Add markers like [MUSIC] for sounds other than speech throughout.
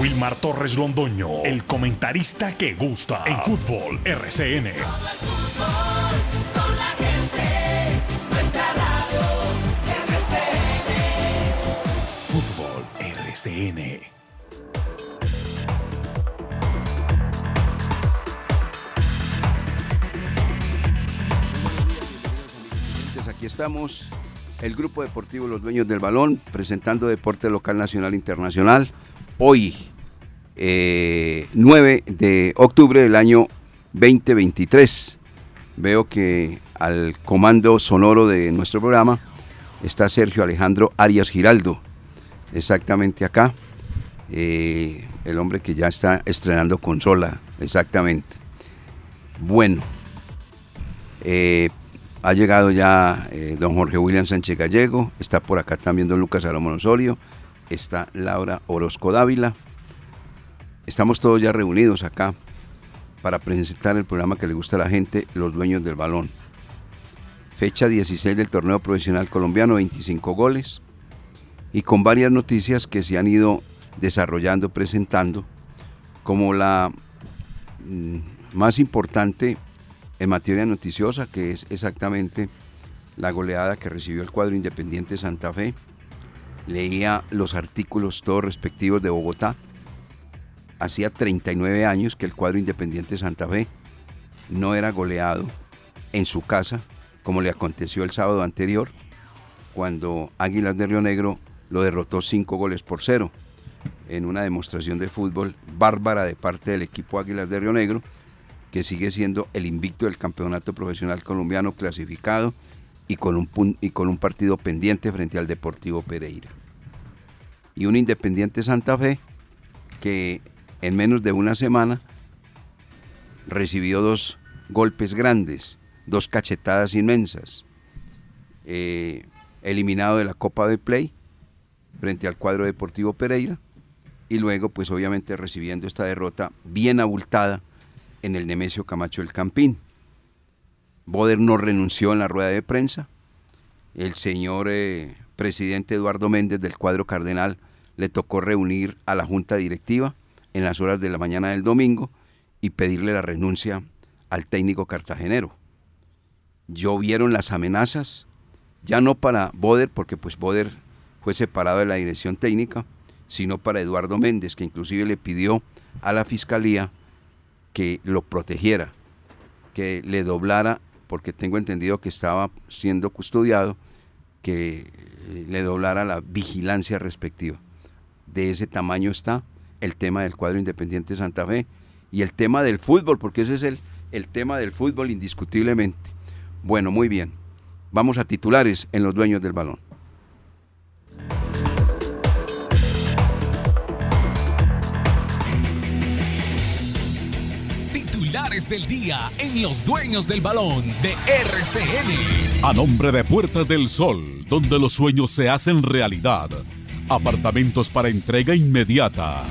Wilmar Torres Londoño, el comentarista que gusta en fútbol RCN. Fútbol RCN. Aquí estamos, el Grupo Deportivo Los Dueños del Balón, presentando deporte local, nacional, internacional. Hoy, 9 eh, de octubre del año 2023. Veo que al comando sonoro de nuestro programa está Sergio Alejandro Arias Giraldo, exactamente acá. Eh, el hombre que ya está estrenando consola, exactamente. Bueno, eh, ha llegado ya don Jorge William Sánchez Gallego, está por acá también don Lucas Salomón Osorio, está Laura Orozco Dávila. Estamos todos ya reunidos acá para presentar el programa que le gusta a la gente, Los Dueños del Balón. Fecha 16 del torneo profesional colombiano, 25 goles y con varias noticias que se han ido desarrollando, presentando, como la mm, más importante en materia noticiosa, que es exactamente la goleada que recibió el cuadro Independiente Santa Fe. Leía los artículos todos respectivos de Bogotá. Hacía 39 años que el cuadro Independiente Santa Fe no era goleado en su casa, como le aconteció el sábado anterior, cuando Águilas de Río Negro lo derrotó 5 goles por cero en una demostración de fútbol bárbara de parte del equipo Águilas de Río Negro, que sigue siendo el invicto del campeonato profesional colombiano clasificado y con un, y con un partido pendiente frente al Deportivo Pereira. Y un Independiente Santa Fe que en menos de una semana recibió dos golpes grandes, dos cachetadas inmensas, eh, eliminado de la Copa de Play frente al cuadro Deportivo Pereira y luego pues obviamente recibiendo esta derrota bien abultada en el Nemesio Camacho del Campín. Boder no renunció en la rueda de prensa. El señor eh, presidente Eduardo Méndez del cuadro cardenal le tocó reunir a la junta directiva en las horas de la mañana del domingo y pedirle la renuncia al técnico cartagenero. Llovieron las amenazas, ya no para Boder, porque pues Boder fue separado de la dirección técnica, sino para Eduardo Méndez, que inclusive le pidió a la fiscalía que lo protegiera, que le doblara, porque tengo entendido que estaba siendo custodiado, que le doblara la vigilancia respectiva. De ese tamaño está el tema del cuadro independiente de Santa Fe y el tema del fútbol, porque ese es el, el tema del fútbol indiscutiblemente. Bueno, muy bien. Vamos a titulares en los dueños del balón. Titulares del día en los dueños del balón de RCN. A nombre de Puertas del Sol, donde los sueños se hacen realidad. Apartamentos para entrega inmediata.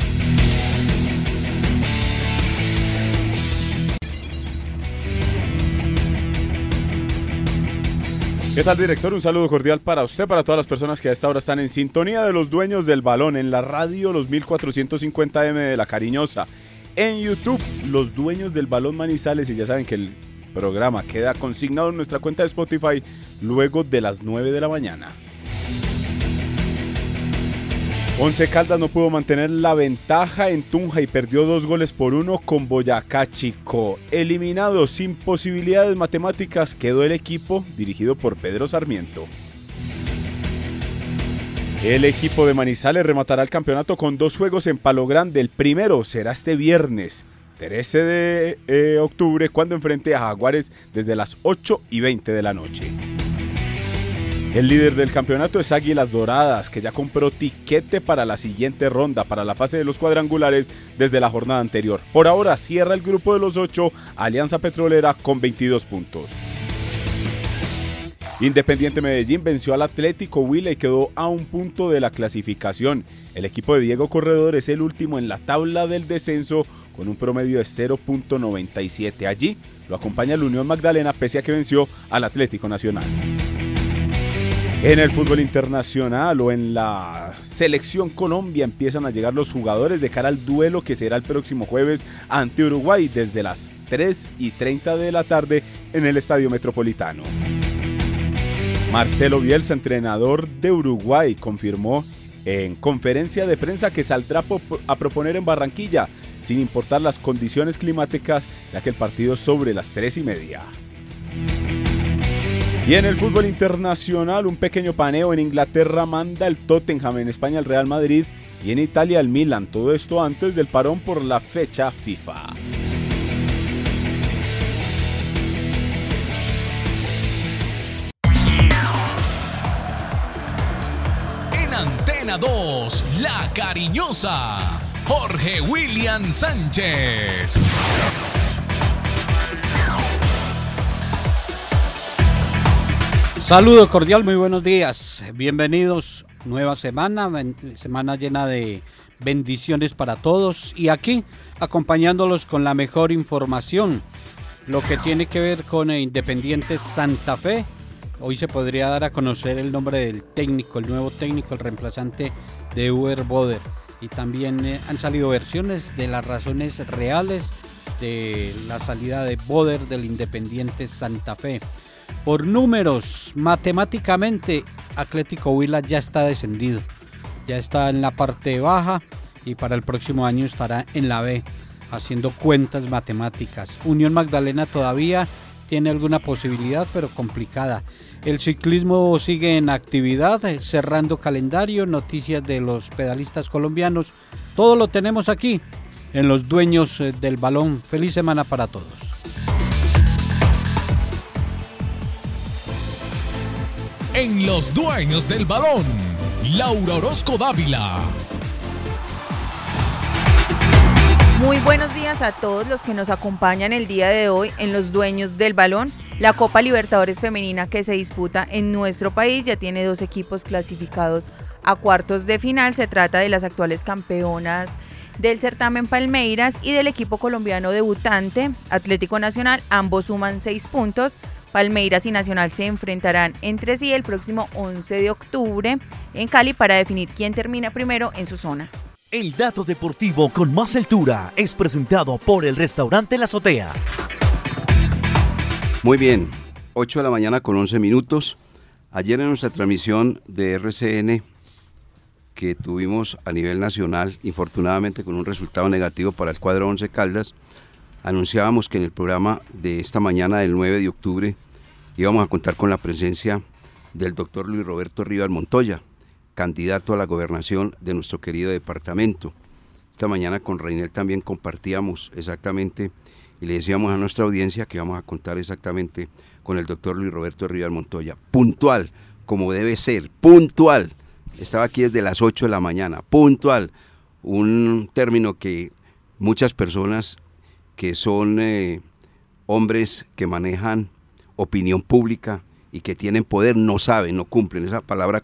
¿Qué tal, director? Un saludo cordial para usted, para todas las personas que a esta hora están en sintonía de los dueños del balón en la radio Los 1450M de La Cariñosa. En YouTube, los dueños del balón Manizales. Y ya saben que el programa queda consignado en nuestra cuenta de Spotify luego de las 9 de la mañana. Once Caldas no pudo mantener la ventaja en Tunja y perdió dos goles por uno con Boyacá Chico. Eliminado sin posibilidades matemáticas quedó el equipo dirigido por Pedro Sarmiento. El equipo de Manizales rematará el campeonato con dos juegos en Palo Grande. El primero será este viernes 13 de eh, octubre cuando enfrente a Jaguares desde las 8 y 20 de la noche. El líder del campeonato es Águilas Doradas, que ya compró tiquete para la siguiente ronda, para la fase de los cuadrangulares desde la jornada anterior. Por ahora cierra el grupo de los ocho, Alianza Petrolera con 22 puntos. Independiente Medellín venció al Atlético Huila y quedó a un punto de la clasificación. El equipo de Diego Corredor es el último en la tabla del descenso con un promedio de 0.97. Allí lo acompaña la Unión Magdalena pese a que venció al Atlético Nacional. En el fútbol internacional o en la selección Colombia empiezan a llegar los jugadores de cara al duelo que será el próximo jueves ante Uruguay desde las 3 y 30 de la tarde en el Estadio Metropolitano. Marcelo Bielsa, entrenador de Uruguay, confirmó en conferencia de prensa que saldrá a proponer en Barranquilla, sin importar las condiciones climáticas, ya que el partido es sobre las 3 y media. Y en el fútbol internacional, un pequeño paneo en Inglaterra manda el Tottenham, en España el Real Madrid y en Italia el Milan. Todo esto antes del parón por la fecha FIFA. Antena 2, La Cariñosa, Jorge William Sánchez. Saludo cordial, muy buenos días. Bienvenidos. Nueva semana, semana llena de bendiciones para todos y aquí acompañándolos con la mejor información. Lo que tiene que ver con Independiente Santa Fe. Hoy se podría dar a conocer el nombre del técnico, el nuevo técnico, el reemplazante de Uber Boder. Y también eh, han salido versiones de las razones reales de la salida de Boder del Independiente Santa Fe. Por números, matemáticamente, Atlético Huila ya está descendido. Ya está en la parte baja y para el próximo año estará en la B, haciendo cuentas matemáticas. Unión Magdalena todavía tiene alguna posibilidad, pero complicada. El ciclismo sigue en actividad, cerrando calendario, noticias de los pedalistas colombianos. Todo lo tenemos aquí en los dueños eh, del balón. Feliz semana para todos. en Los Dueños del Balón, Laura Orozco Dávila. Muy buenos días a todos los que nos acompañan el día de hoy en Los Dueños del Balón. La Copa Libertadores Femenina que se disputa en nuestro país ya tiene dos equipos clasificados a cuartos de final. Se trata de las actuales campeonas del certamen Palmeiras y del equipo colombiano debutante Atlético Nacional. Ambos suman seis puntos. Palmeiras y Nacional se enfrentarán entre sí el próximo 11 de octubre en Cali para definir quién termina primero en su zona. El dato deportivo con más altura es presentado por el restaurante La Azotea. Muy bien, 8 de la mañana con 11 minutos. Ayer en nuestra transmisión de RCN que tuvimos a nivel nacional, infortunadamente con un resultado negativo para el cuadro 11 Caldas, anunciábamos que en el programa de esta mañana del 9 de octubre íbamos a contar con la presencia del doctor Luis Roberto Rivas Montoya, candidato a la gobernación de nuestro querido departamento. Esta mañana con Reinel también compartíamos exactamente y le decíamos a nuestra audiencia que íbamos a contar exactamente con el doctor Luis Roberto Rivas Montoya. Puntual, como debe ser, puntual. Estaba aquí desde las 8 de la mañana, puntual. Un término que muchas personas que son eh, hombres que manejan opinión pública y que tienen poder no saben, no cumplen. Esa palabra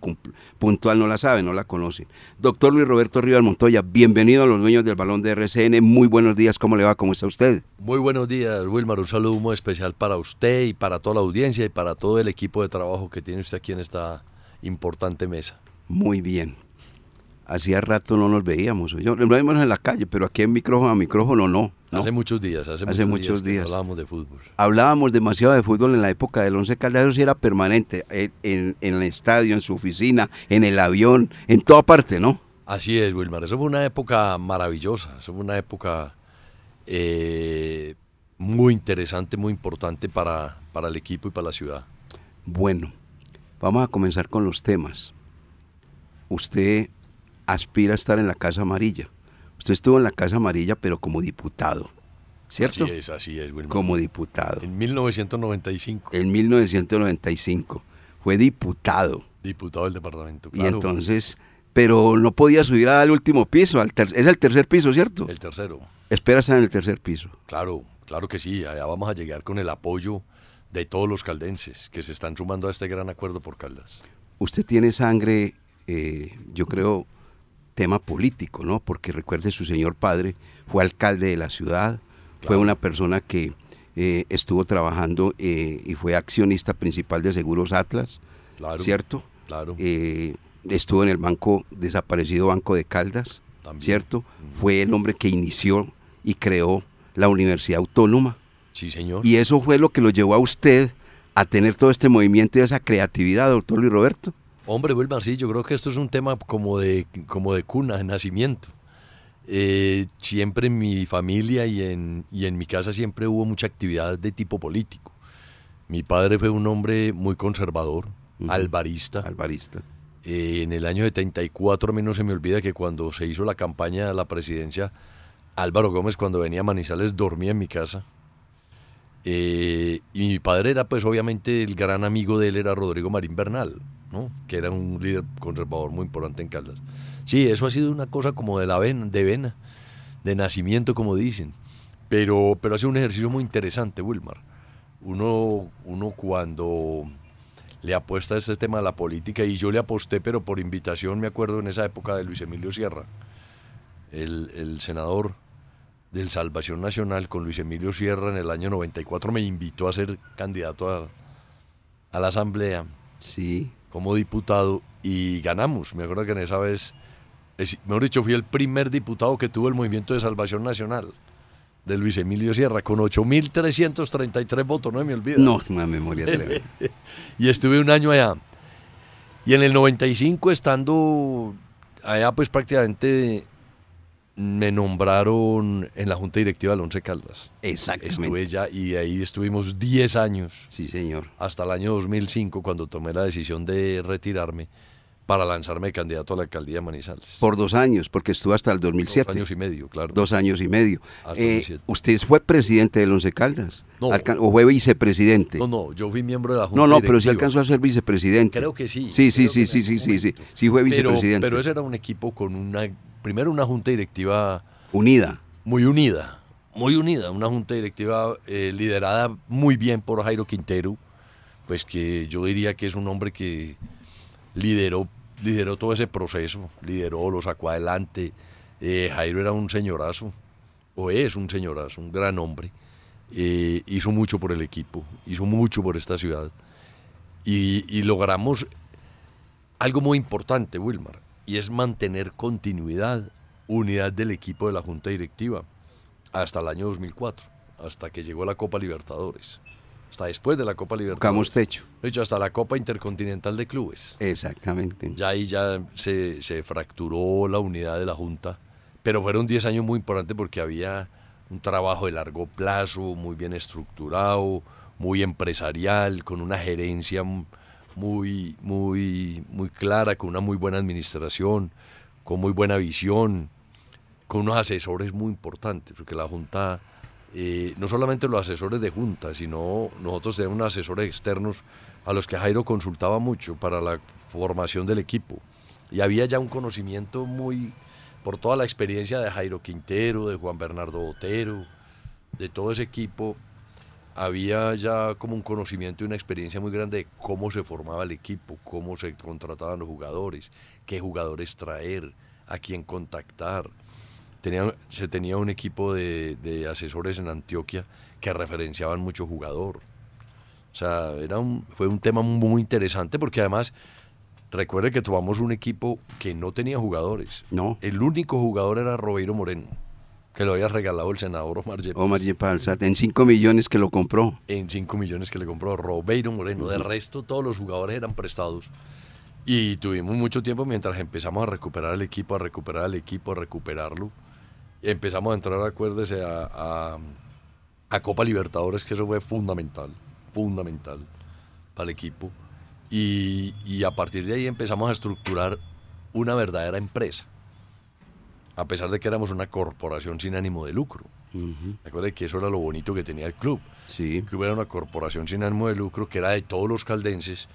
puntual no la saben, no la conocen. Doctor Luis Roberto Rivas Montoya, bienvenido a los dueños del balón de RCN. Muy buenos días, ¿cómo le va? ¿Cómo está usted? Muy buenos días, Wilmar. Un saludo muy especial para usted y para toda la audiencia y para todo el equipo de trabajo que tiene usted aquí en esta importante mesa. Muy bien. Hacía rato no nos veíamos. Yo, nos vemos en la calle, pero aquí en micrófono a micrófono no. Hace muchos días, hace, muchos, días, hablábamos de fútbol. Hablábamos demasiado de fútbol en la época del Once Caldas, y era permanente, en, el estadio, en su oficina, en el avión, en toda parte, ¿no? Así es, Wilmar. Eso fue una época maravillosa, eso fue una época eh, muy interesante, muy importante para, para el equipo y para la ciudad. Bueno, vamos a comenzar con los temas. Usted aspira a estar en la Casa Amarilla. Usted estuvo en la Casa Amarilla, pero como diputado, ¿cierto? Así es, así es, Wilmar. Como diputado. En 1995. En 1995. Fue diputado. Diputado del departamento, claro. Y entonces, pero no podía subir al último piso, al es el tercer piso, ¿cierto? El tercero. Espera estar en el tercer piso. Claro, claro que sí, allá vamos a llegar con el apoyo de todos los caldenses que se están sumando a este gran acuerdo por Caldas. Usted tiene sangre, eh, yo creo, tema político, ¿no? Porque recuerde, su señor padre fue alcalde de la ciudad, fue una persona que eh, estuvo trabajando eh, y fue accionista principal de Seguros Atlas, ¿cierto? Claro. Eh, estuvo en el banco, desaparecido Banco de Caldas, ¿cierto? Fue el hombre que inició y creó la Universidad Autónoma. Sí, señor. Y eso fue lo que lo llevó a usted a tener todo este movimiento y esa creatividad, doctor Luis Roberto. Hombre, Wilmar, sí, yo creo que esto es un tema como de, como de cuna, de nacimiento. Eh, siempre en mi familia y en, y en mi casa siempre hubo mucha actividad de tipo político. Mi padre fue un hombre muy conservador, alvarista. Alvarista. Eh, en el año 74, a mí no se me olvida que cuando se hizo la campaña de la presidencia, Álvaro Gómez cuando venía a Manizales dormía en mi casa. Eh, y mi padre era pues obviamente el gran amigo de él era Rodrigo Marín Bernal, que era un líder conservador muy importante en Caldas. Sí, eso ha sido una cosa como de la vena, de vena, de nacimiento como dicen. Pero, pero ha sido un ejercicio muy interesante, Wilmar. Uno, uno cuando le apuesta a este tema de la política, y yo le aposté, pero por invitación, me acuerdo en esa época de Luis Emilio Sierra, el, el senador del Salvación Nacional con Luis Emilio Sierra en el año 94 me invitó a ser candidato a, a la Asamblea. Sí. Como diputado y ganamos. Me acuerdo que en esa vez, es, mejor dicho, fui el primer diputado que tuvo el Movimiento de Salvación Nacional de Luis Emilio Sierra con 8.333 votos, no me olvido. No, una memoria tremenda. [LAUGHS] y estuve un año allá. Y en el 95, estando allá, pues prácticamente me nombraron en la junta directiva del Once Caldas. Exactamente. Estuve ya y ahí estuvimos 10 años. Sí, señor. Hasta el año 2005 cuando tomé la decisión de retirarme para lanzarme candidato a la alcaldía de Manizales. Por dos años, porque estuvo hasta el 2007. Dos años y medio, claro. Dos años y medio. Eh, 2007. ¿Usted fue presidente del Once Caldas? No. ¿O fue vicepresidente? No, no, yo fui miembro de la junta No, no, pero sí alcanzó a ser vicepresidente. Creo que sí. Sí, sí, sí, sí, sí, sí, sí. Sí fue Pero- vicepresidente. Pero, ese era un equipo con una, primero una junta directiva Unida. muy unida, muy unida, una junta directiva eh, liderada muy bien por Jairo Quintero, pues que yo diría que es un hombre que lideró, lideró todo ese proceso, lideró, lo sacó adelante. Eh, Jairo era un señorazo, o es un señorazo, un gran hombre. Eh, hizo mucho por el equipo, hizo mucho por esta ciudad. Y, y logramos algo muy importante, Wilmar, y es mantener continuidad, unidad del equipo de la Junta Directiva hasta el año 2004, hasta que llegó la Copa Libertadores, hasta después de la Copa Libertadores. Tocamos techo. De hecho, hasta la Copa Intercontinental de Clubes. Exactamente. Ya ahí ya se, se fracturó la unidad de la Junta, pero fueron 10 años muy importantes porque había un trabajo de largo plazo, muy bien estructurado, muy empresarial, con una gerencia muy, muy, muy clara, con una muy buena administración, con muy buena visión, con unos asesores muy importantes, porque la Junta, eh, no solamente los asesores de Junta, sino nosotros tenemos asesores externos a los que Jairo consultaba mucho para la formación del equipo. Y había ya un conocimiento muy, por toda la experiencia de Jairo Quintero, de Juan Bernardo Botero, de todo ese equipo, había ya como un conocimiento y una experiencia muy grande de cómo se formaba el equipo, cómo se contrataban los jugadores, qué jugadores traer, a quién contactar. Tenía, se tenía un equipo de, de asesores en Antioquia que referenciaban mucho jugador. O sea, era un, fue un tema muy interesante porque además, recuerde que tomamos un equipo que no tenía jugadores. No. El único jugador era Robeiro Moreno, que lo había regalado el senador Omar Yepes Omar Yepes en 5 millones que lo compró. en 5 millones que le compró Robeiro Moreno. De resto, todos los jugadores eran prestados. Y tuvimos mucho tiempo mientras empezamos a recuperar el equipo, a recuperar el equipo, a recuperarlo. Empezamos a entrar, acuérdese, a, a, a Copa Libertadores, que eso fue fundamental, fundamental para el equipo. Y, y a partir de ahí empezamos a estructurar una verdadera empresa. A pesar de que éramos una corporación sin ánimo de lucro. Recuerde que eso era lo bonito que tenía el club. Sí. Que hubiera una corporación sin ánimo de lucro que era de todos los caldenses.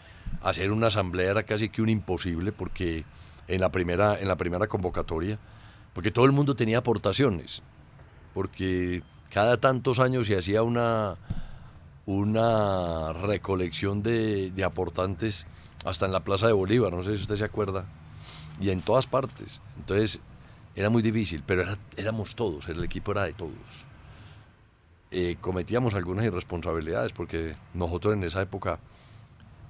Hacer una asamblea era casi que un imposible porque en la primera, en la primera convocatoria, porque todo el mundo tenía aportaciones. Porque cada tantos años se hacía una, una recolección de, de aportantes hasta en la Plaza de Bolívar, no sé si usted se acuerda, y en todas partes. Entonces era muy difícil, pero era- éramos todos, el equipo era de todos. Eh, cometíamos algunas irresponsabilidades porque nosotros en esa época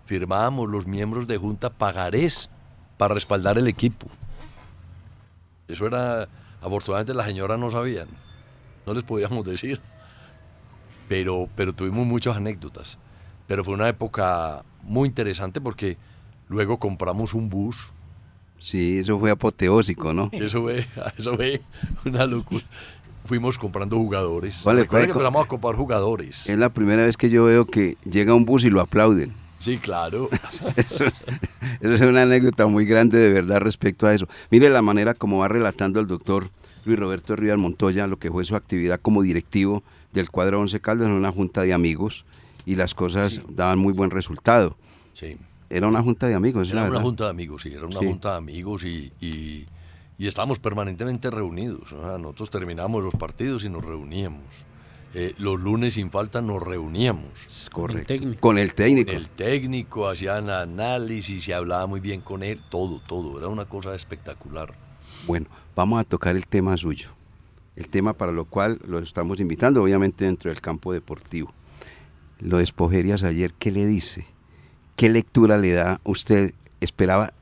firmábamos los miembros de junta pagarés para respaldar el equipo. Eso era, afortunadamente las señoras no sabían, no les podíamos decir, pero, pero tuvimos muchas anécdotas. Pero fue una época muy interesante porque luego compramos un bus. Sí, eso fue apoteósico, ¿no? [LAUGHS] Eso fue, eso fue una locura. Fuimos comprando jugadores. Vale, puede que empezamos a comprar jugadores. Es la primera vez que yo veo que llega un bus y lo aplauden. Sí, claro. [LAUGHS] Eso es, eso es una anécdota muy grande de verdad respecto a eso. Mire la manera como va relatando el doctor Luis Roberto Rivas Montoya lo que fue su actividad como directivo del cuadro Once Caldas en una junta de amigos y las cosas daban muy buen resultado. Sí. Era una junta de amigos, Era una junta de amigos, sí, era una Sí. junta de amigos y, y, y estábamos permanentemente reunidos. o sea, nosotros terminábamos los partidos y nos reuníamos. Eh, los lunes sin falta nos reuníamos. Correcto. Con el técnico. Con el técnico, hacían análisis, se hablaba muy bien con él, todo, todo. Era una cosa espectacular. Bueno, vamos a tocar el tema suyo. El tema para lo cual lo estamos invitando, obviamente dentro del campo deportivo. Lo de Espojerias ayer, ¿qué le dice? ¿Qué lectura le da usted? ¿Esperaba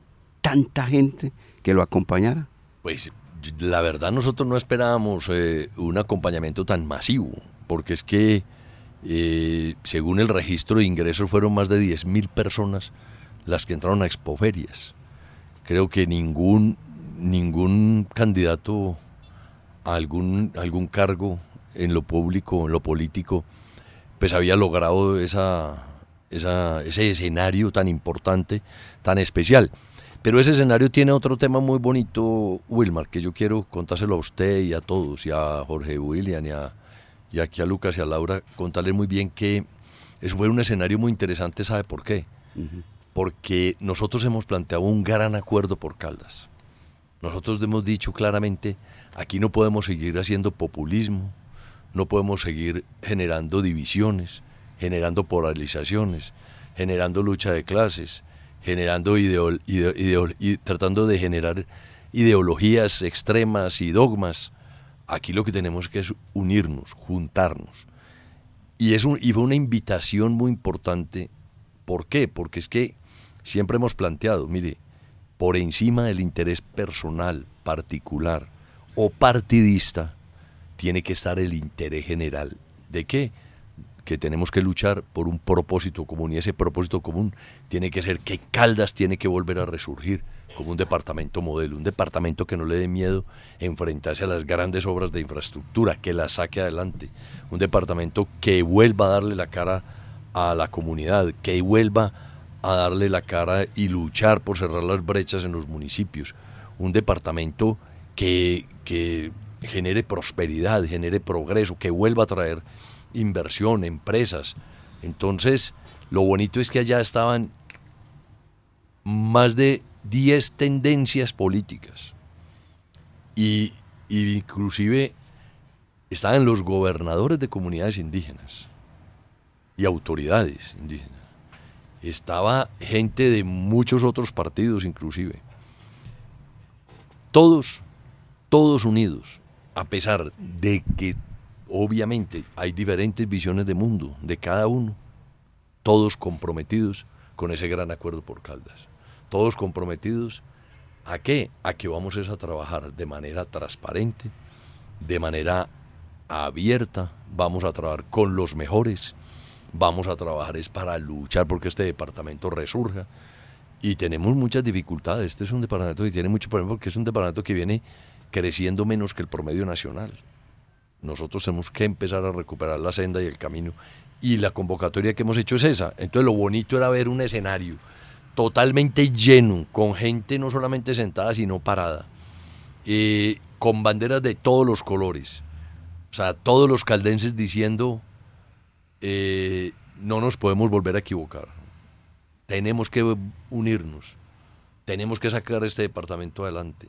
tanta gente que lo acompañara? Pues la verdad nosotros no esperábamos eh, un acompañamiento tan masivo, porque es que eh, según el registro de ingresos fueron más de 10.000 personas las que entraron a expoferias. Creo que ningún, ningún candidato a algún, algún cargo en lo público, en lo político, pues había logrado esa, esa- ese escenario tan importante, tan especial. Pero ese escenario tiene otro tema muy bonito, Wilmar, que yo quiero contárselo a usted y a todos, y a Jorge William, y, a, y aquí a Lucas y a Laura, contarles muy bien que eso fue un escenario muy interesante, ¿sabe por qué? Porque nosotros hemos planteado un gran acuerdo por Caldas. Nosotros hemos dicho claramente, aquí no podemos seguir haciendo populismo, no podemos seguir generando divisiones, generando polarizaciones, generando lucha de clases, generando ideol- ideo- ideo- y tratando de generar ideologías extremas y dogmas. Aquí lo que tenemos que es unirnos, juntarnos. Y, es y fue una invitación muy importante. ¿Por qué? Porque es que siempre hemos planteado, mire, por encima del interés personal, particular o partidista, tiene que estar el interés general. ¿De qué? Que tenemos que luchar por un propósito común y ese propósito común tiene que ser que Caldas tiene que volver a resurgir como un departamento modelo, un departamento que no le dé miedo enfrentarse a las grandes obras de infraestructura, que las saque adelante, un departamento que vuelva a darle la cara a la comunidad, que vuelva a darle la cara y luchar por cerrar las brechas en los municipios, un departamento que, que genere prosperidad, genere progreso, que vuelva a traer inversión, empresas. Entonces, lo bonito es que allá estaban más de 10 tendencias políticas. Y, inclusive estaban los gobernadores de comunidades indígenas y autoridades indígenas. Estaba gente de muchos otros partidos inclusive. Todos, todos unidos, a pesar de que obviamente hay diferentes visiones de mundo de cada uno, todos comprometidos con ese gran acuerdo por Caldas. Todos comprometidos a qué? A que vamos es a trabajar de manera transparente, de manera abierta, vamos a trabajar con los mejores, vamos a trabajar es para luchar porque este departamento resurja. Y tenemos muchas dificultades. Este es un departamento que tiene mucho problema porque es un departamento que viene creciendo menos que el promedio nacional. Nosotros tenemos que empezar a recuperar la senda y el camino. Y la convocatoria que hemos hecho es esa. Entonces lo bonito era ver un escenario totalmente lleno, con gente no solamente sentada, sino parada, eh, con banderas de todos los colores. O sea, todos los caldenses diciendo, eh, no nos podemos volver a equivocar. Tenemos que unirnos. Tenemos que sacar este departamento adelante.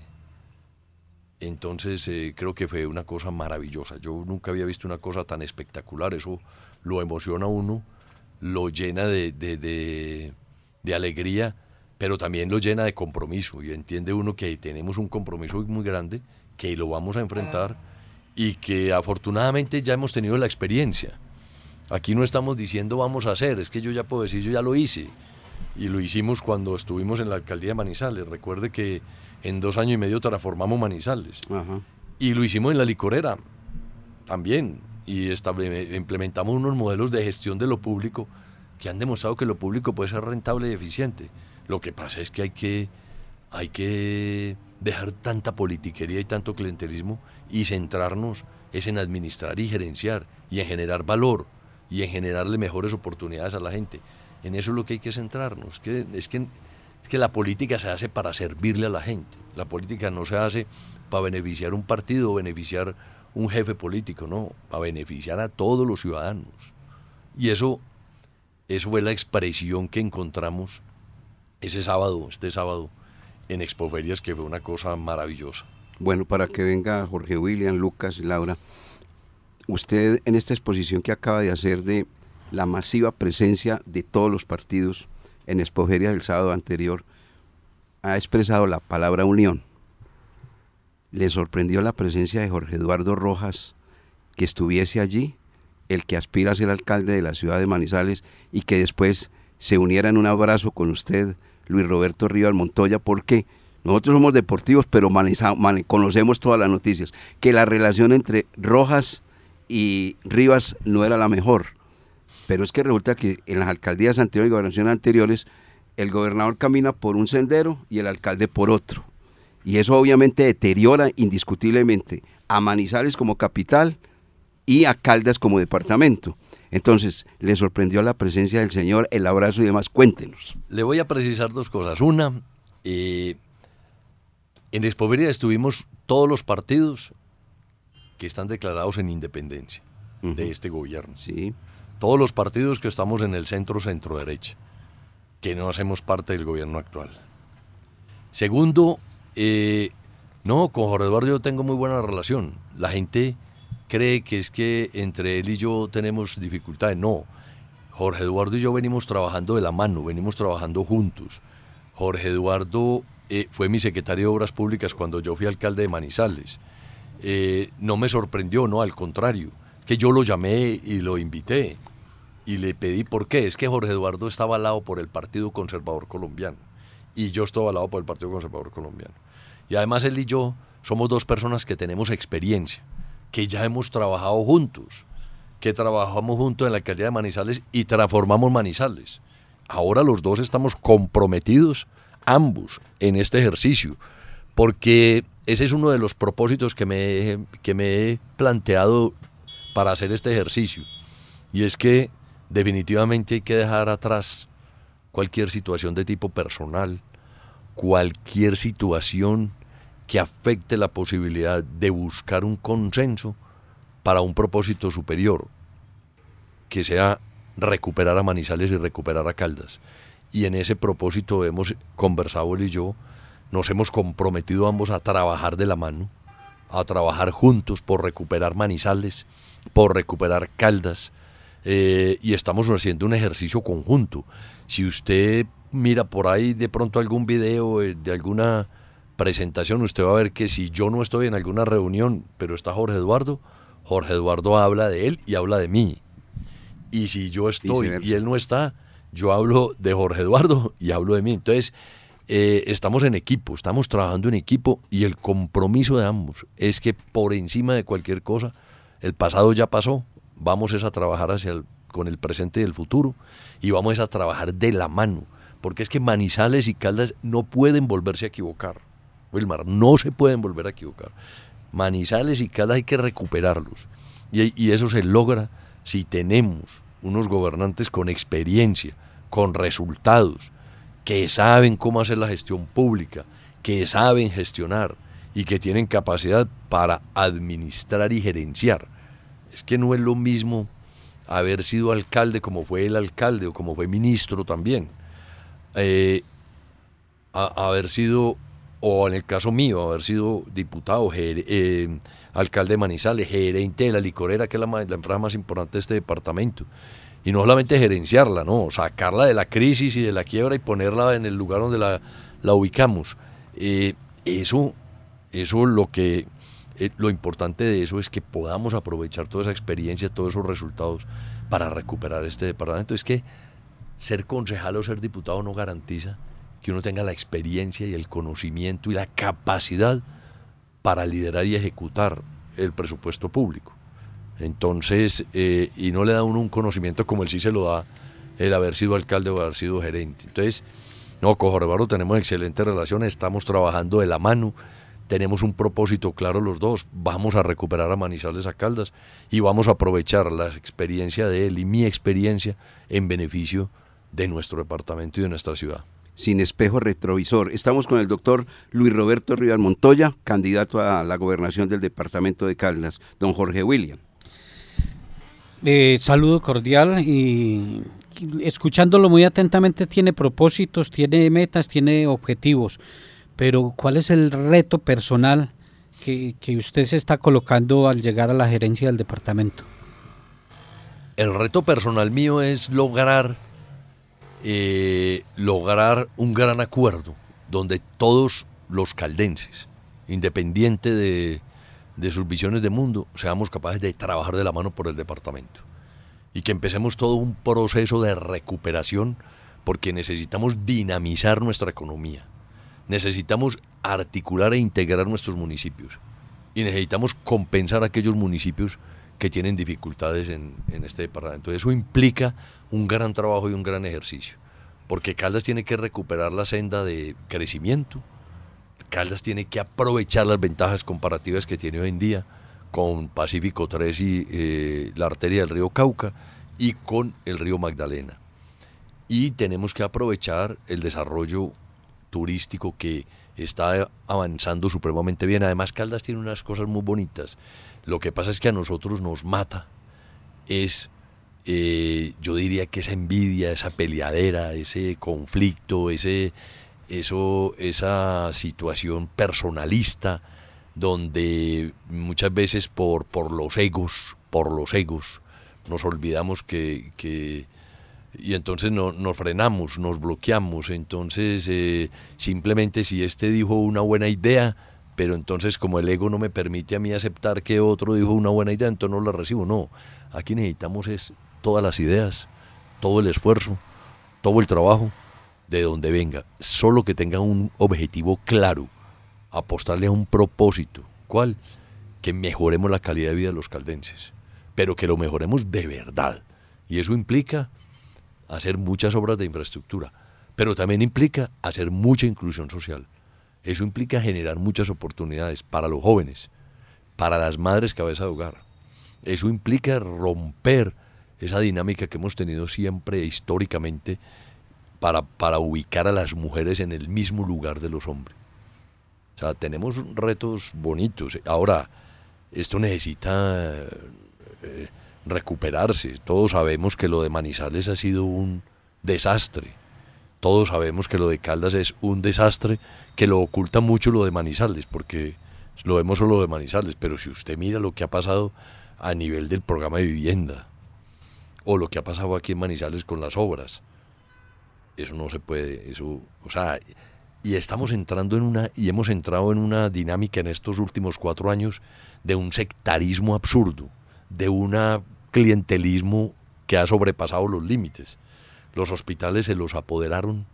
Entonces eh, creo que fue una cosa maravillosa. Yo nunca había visto una cosa tan espectacular. Eso lo emociona a uno, lo llena de, de- alegría, pero también lo llena de compromiso. Y entiende uno que tenemos un compromiso muy grande, que lo vamos a enfrentar y que afortunadamente ya hemos tenido la experiencia. Aquí no estamos diciendo vamos a hacer, es que yo ya puedo decir, yo ya lo hice. Y lo hicimos cuando estuvimos en la alcaldía de Manizales. Recuerde que en dos años y medio transformamos Manizales. Y lo hicimos en la licorera también. Y estable- implementamos unos modelos de gestión de lo público que han demostrado que lo público puede ser rentable y eficiente. Lo que pasa es que hay que, hay que dejar tanta politiquería y tanto clientelismo y centrarnos es en administrar y gerenciar y en generar valor y en generarle mejores oportunidades a la gente. En eso es lo que hay que centrarnos. Que, es, que, que la política se hace para servirle a la gente. La política no se hace para beneficiar un partido o beneficiar un jefe político, no, para beneficiar a todos los ciudadanos. Y eso, eso fue la expresión que encontramos ese sábado, este sábado, en Expoferias, que fue una cosa maravillosa. Bueno, para que venga Jorge William, Lucas y Laura, usted en esta exposición que acaba de hacer de la masiva presencia de todos los partidos en Expogeria del sábado anterior, ha expresado la palabra unión. ¿Le sorprendió la presencia de Jorge Eduardo Rojas que estuviese allí, el que aspira a ser alcalde de la ciudad de Manizales y que después se uniera en un abrazo con usted, Luis Roberto Rivas Montoya, porque nosotros somos deportivos, pero conocemos todas las noticias, que la relación entre Rojas y Rivas no era la mejor. Pero es que resulta que en las alcaldías anteriores y gobernaciones anteriores, el gobernador camina por un sendero y el alcalde por otro. Y eso obviamente deteriora indiscutiblemente a Manizales como capital y a Caldas como departamento. Entonces, ¿le sorprendió la presencia del señor, el abrazo y demás? Cuéntenos. Le voy a precisar dos cosas. Una, eh, en Expoveria estuvimos todos los partidos que están declarados en independencia de este gobierno. Sí. Todos los partidos que estamos en el centro centro derecha, que no hacemos parte del gobierno actual. Segundo, eh, no, con Jorge Eduardo yo tengo muy buena relación. La gente cree que es que entre él y yo tenemos dificultades. No, Jorge Eduardo y yo venimos trabajando de la mano, venimos trabajando juntos. Jorge Eduardo eh, fue mi secretario de Obras Públicas cuando yo fui alcalde de Manizales. Eh, no me sorprendió, no, al contrario, que yo lo llamé y lo invité y le pedí por qué. Es que Jorge Eduardo estaba avalado por el Partido Conservador Colombiano y yo estoy avalado por el Partido Conservador Colombiano. Y además él y yo somos dos personas que tenemos experiencia, que ya hemos trabajado juntos, que trabajamos juntos en la alcaldía de Manizales y transformamos Manizales. Ahora los dos estamos comprometidos, ambos, en este ejercicio, porque ese es uno de los propósitos que me, que me he planteado para hacer este ejercicio. Y es que definitivamente hay que dejar atrás cualquier situación de tipo personal, cualquier situación que afecte la posibilidad de buscar un consenso para un propósito superior, que sea recuperar a Manizales y recuperar a Caldas. Y en ese propósito hemos conversado él y yo, nos hemos comprometido ambos a trabajar de la mano, a trabajar juntos por recuperar Manizales, por recuperar Caldas, eh, y estamos haciendo un ejercicio conjunto. Si usted mira por ahí de pronto algún video eh, de alguna presentación, usted va a ver que si yo no estoy en alguna reunión, pero está Jorge Eduardo, Jorge Eduardo habla de él y habla de mí. Y si yo estoy y él no está, yo hablo de Jorge Eduardo y hablo de mí. Entonces, eh, estamos en equipo, estamos trabajando en equipo y el compromiso de ambos es que por encima de cualquier cosa, el pasado ya pasó, vamos es a trabajar hacia el- con el presente y el futuro y vamos es a trabajar de la mano, porque es que Manizales y Caldas no pueden volverse a equivocar. Wilmar, no se pueden volver a equivocar. Manizales y Caldas hay que recuperarlos. Y, y eso se logra si tenemos unos gobernantes con experiencia, con resultados, que saben cómo hacer la gestión pública, que saben gestionar y que tienen capacidad para administrar y gerenciar. Es que no es lo mismo haber sido alcalde como fue el alcalde o como fue ministro también. Eh, haber sido, o en el caso mío, haber sido diputado, eh, alcalde de Manizales, gerente de la licorera, que es la, empresa más importante de este departamento. Y no solamente gerenciarla, no, sacarla de la crisis y de la quiebra y ponerla en el lugar donde la, la ubicamos. Eh, eso, eso lo que, eh, lo importante de eso es que podamos aprovechar toda esa experiencia, todos esos resultados para recuperar este departamento. Es que ser concejal o ser diputado no garantiza que uno tenga la experiencia y el conocimiento y la capacidad para liderar y ejecutar el presupuesto público. Entonces, eh, y no le da uno un conocimiento como el sí se lo da el haber sido alcalde o haber sido gerente. Entonces, no, con Jorge Eduardo tenemos excelentes relaciones, estamos trabajando de la mano, tenemos un propósito claro los dos, vamos a recuperar a Manizales a Caldas y vamos a aprovechar la experiencia de él y mi experiencia en beneficio de nuestro departamento y de nuestra ciudad. Sin espejo retrovisor. Estamos con el doctor Luis Roberto Rivas Montoya, candidato a la gobernación del departamento de Caldas, don Jorge William. Eh, saludo cordial y escuchándolo muy atentamente tiene propósitos, tiene metas, tiene objetivos, pero ¿cuál es el reto personal que, que usted se está colocando al llegar a la gerencia del departamento? El reto personal mío es lograr eh, lograr un gran acuerdo donde todos los caldenses, independiente de, de sus visiones de mundo, seamos capaces de trabajar de la mano por el departamento. Y que empecemos todo un proceso de recuperación porque necesitamos dinamizar nuestra economía. Necesitamos articular e integrar nuestros municipios. Y necesitamos compensar aquellos municipios que tienen dificultades en, en este departamento. Eso implica un gran trabajo y un gran ejercicio, porque Caldas tiene que recuperar la senda de crecimiento, Caldas tiene que aprovechar las ventajas comparativas que tiene hoy en día con Pacífico 3 y eh, la arteria del río Cauca y con el río Magdalena. Y tenemos que aprovechar el desarrollo turístico que está avanzando supremamente bien. Además, Caldas tiene unas cosas muy bonitas. Lo que pasa es que a nosotros nos mata es, eh, yo diría que esa envidia, esa peleadera, ese conflicto, ese, eso, esa situación personalista, donde muchas veces por, por los egos, por los egos, nos olvidamos que, que y entonces no, nos frenamos, nos bloqueamos. Entonces, eh, simplemente si este dijo una buena idea, pero entonces como el ego no me permite a mí aceptar que otro dijo una buena idea, entonces no la recibo. No, aquí necesitamos es todas las ideas, todo el esfuerzo, todo el trabajo, de donde venga, solo que tenga un objetivo claro, apostarle a un propósito. ¿Cuál? Que mejoremos la calidad de vida de los caldenses, pero que lo mejoremos de verdad. Y eso implica hacer muchas obras de infraestructura, pero también implica hacer mucha inclusión social eso implica generar muchas oportunidades para los jóvenes, para las madres cabeza de hogar. Eso implica romper esa dinámica que hemos tenido siempre históricamente para, para ubicar a las mujeres en el mismo lugar de los hombres. O sea, tenemos retos bonitos. Ahora, esto necesita eh, recuperarse. Todos sabemos que lo de Manizales ha sido un desastre. Todos sabemos que lo de Caldas es un desastre que lo oculta mucho lo de Manizales, porque lo vemos solo de Manizales, pero si usted mira lo que ha pasado a nivel del programa de vivienda, o lo que ha pasado aquí en Manizales con las obras, eso no se puede, eso, o sea, y estamos entrando en una, y hemos entrado en una dinámica en estos últimos cuatro años de un sectarismo absurdo, de un clientelismo que ha sobrepasado los límites. Los hospitales se los apoderaron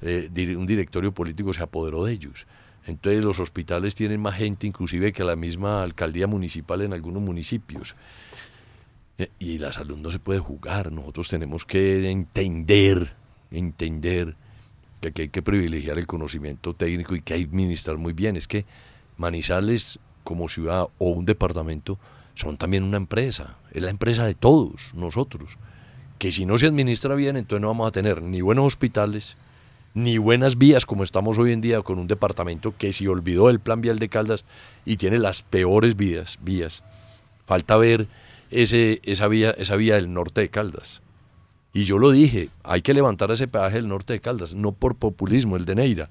eh, un directorio político se apoderó de ellos. Entonces los hospitales tienen más gente inclusive que la misma alcaldía municipal en algunos municipios. Eh, y la salud no se puede jugar. Nosotros tenemos que entender, entender que hay que privilegiar el conocimiento técnico y que hay que administrar muy bien. Es que Manizales como ciudad o un departamento son también una empresa. Es la empresa de todos nosotros. Que si no se administra bien, entonces no vamos a tener ni buenos hospitales, ni buenas vías como estamos hoy en día con un departamento que se olvidó el plan vial de Caldas y tiene las peores vías. vías. Falta ver ese, esa, vía, esa vía del norte de Caldas. Y yo lo dije, hay que levantar ese peaje del norte de Caldas, no por populismo, el de Neira.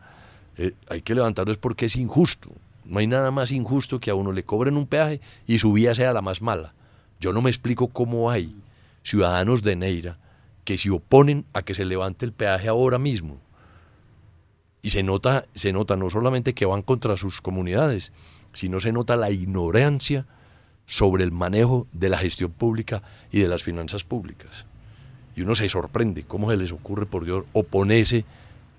Eh, hay que levantarlo es porque es injusto. No hay nada más injusto que a uno le cobren un peaje y su vía sea la más mala. Yo no me explico cómo hay ciudadanos de Neira que se oponen a que se levante el peaje ahora mismo y se nota, se nota no solamente que van contra sus comunidades, sino se nota la ignorancia sobre el manejo de la gestión pública y de las finanzas públicas. Y uno se sorprende cómo se les ocurre, por Dios, oponerse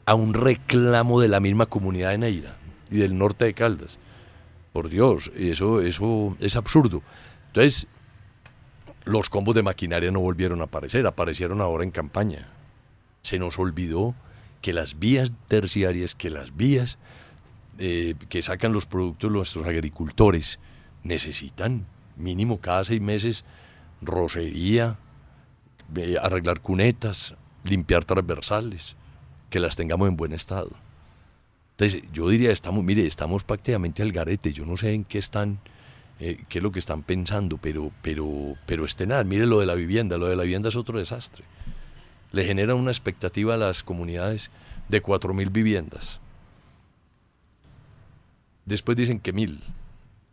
a un reclamo de la misma comunidad de Neira y del norte de Caldas. Por Dios, eso, eso es absurdo. Entonces, los combos de maquinaria no volvieron a aparecer, aparecieron ahora en campaña. Se nos olvidó que las vías terciarias, que las vías eh, que sacan los productos nuestros agricultores necesitan mínimo cada seis meses rocería, eh, arreglar cunetas, limpiar transversales, que las tengamos en buen estado. Entonces, yo diría, estamos, mire, estamos prácticamente al garete, yo no sé en qué están, eh, qué es lo que están pensando, pero, pero, pero este mire lo de la vivienda, lo de la vivienda es otro desastre. Le genera una expectativa a las comunidades de 4.000 viviendas. Después dicen que mil.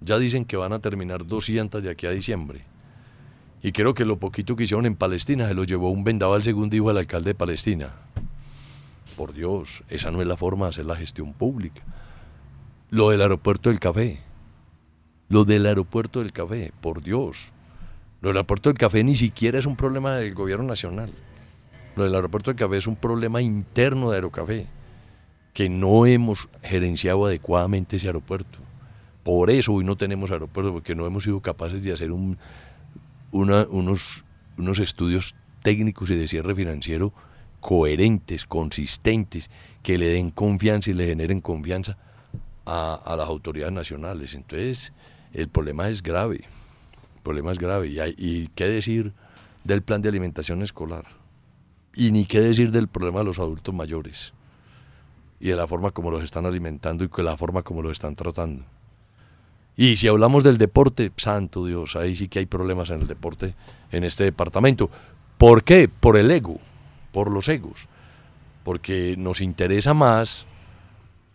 Ya dicen que van a terminar 200 de aquí a diciembre. Y creo que lo poquito que hicieron en Palestina se lo llevó un vendaval, según dijo el alcalde de Palestina. Por Dios, esa no es la forma de hacer la gestión pública. Lo del aeropuerto del café. Lo del aeropuerto del café, por Dios. Lo del aeropuerto del café ni siquiera es un problema del gobierno nacional. Lo del aeropuerto del café es un problema interno de Aerocafé, que no hemos gerenciado adecuadamente ese aeropuerto. Por eso hoy no tenemos aeropuerto, porque no hemos sido capaces de hacer un, unos, unos estudios técnicos y de cierre financiero coherentes, consistentes, que le den confianza y le generen confianza a, las autoridades nacionales. Entonces, el problema es grave, el problema es grave. Y, y qué decir del plan de alimentación escolar. Y ni qué decir del problema de los adultos mayores y de la forma como los están alimentando y de la forma como los están tratando. Y si hablamos del deporte, santo Dios, ahí sí que hay problemas en el deporte en este departamento. ¿Por qué? Por el ego, por los egos. Porque nos interesa más,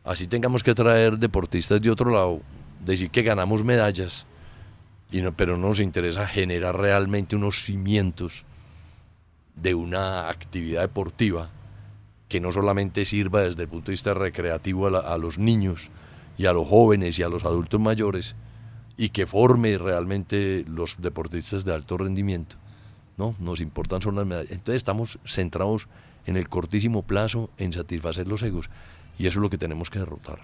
así tengamos que traer deportistas de otro lado, decir que ganamos medallas, pero no nos interesa generar realmente unos cimientos de una actividad deportiva que no solamente sirva desde el punto de vista recreativo a, los niños y a los jóvenes y a los adultos mayores y que forme realmente los deportistas de alto rendimiento. No, nos importan son las medallas. Entonces estamos centrados en el cortísimo plazo en satisfacer los egos y eso es lo que tenemos que derrotar.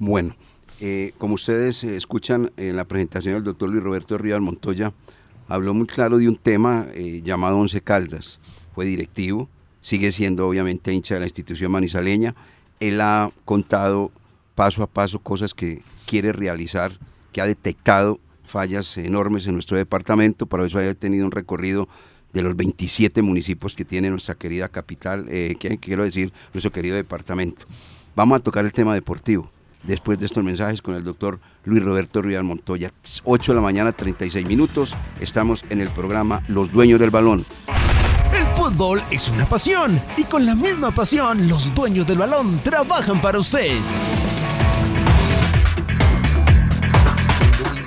Bueno, eh, como ustedes escuchan en la presentación del doctor Luis Roberto Rivas Montoya, habló muy claro de un tema eh, llamado Once Caldas. Fue directivo, sigue siendo obviamente hincha de la institución manizaleña. Él ha contado paso a paso cosas que quiere realizar, que ha detectado fallas enormes en nuestro departamento, para eso haya tenido un recorrido de los 27 municipios que tiene nuestra querida capital, eh, que quiero decir, nuestro querido departamento. Vamos a tocar el tema deportivo después de estos mensajes con el doctor Luis Roberto Rial Montoya. 8 de la mañana, 36 minutos. Estamos en el programa Los Dueños del Balón. El fútbol es una pasión y con la misma pasión los dueños del balón trabajan para usted.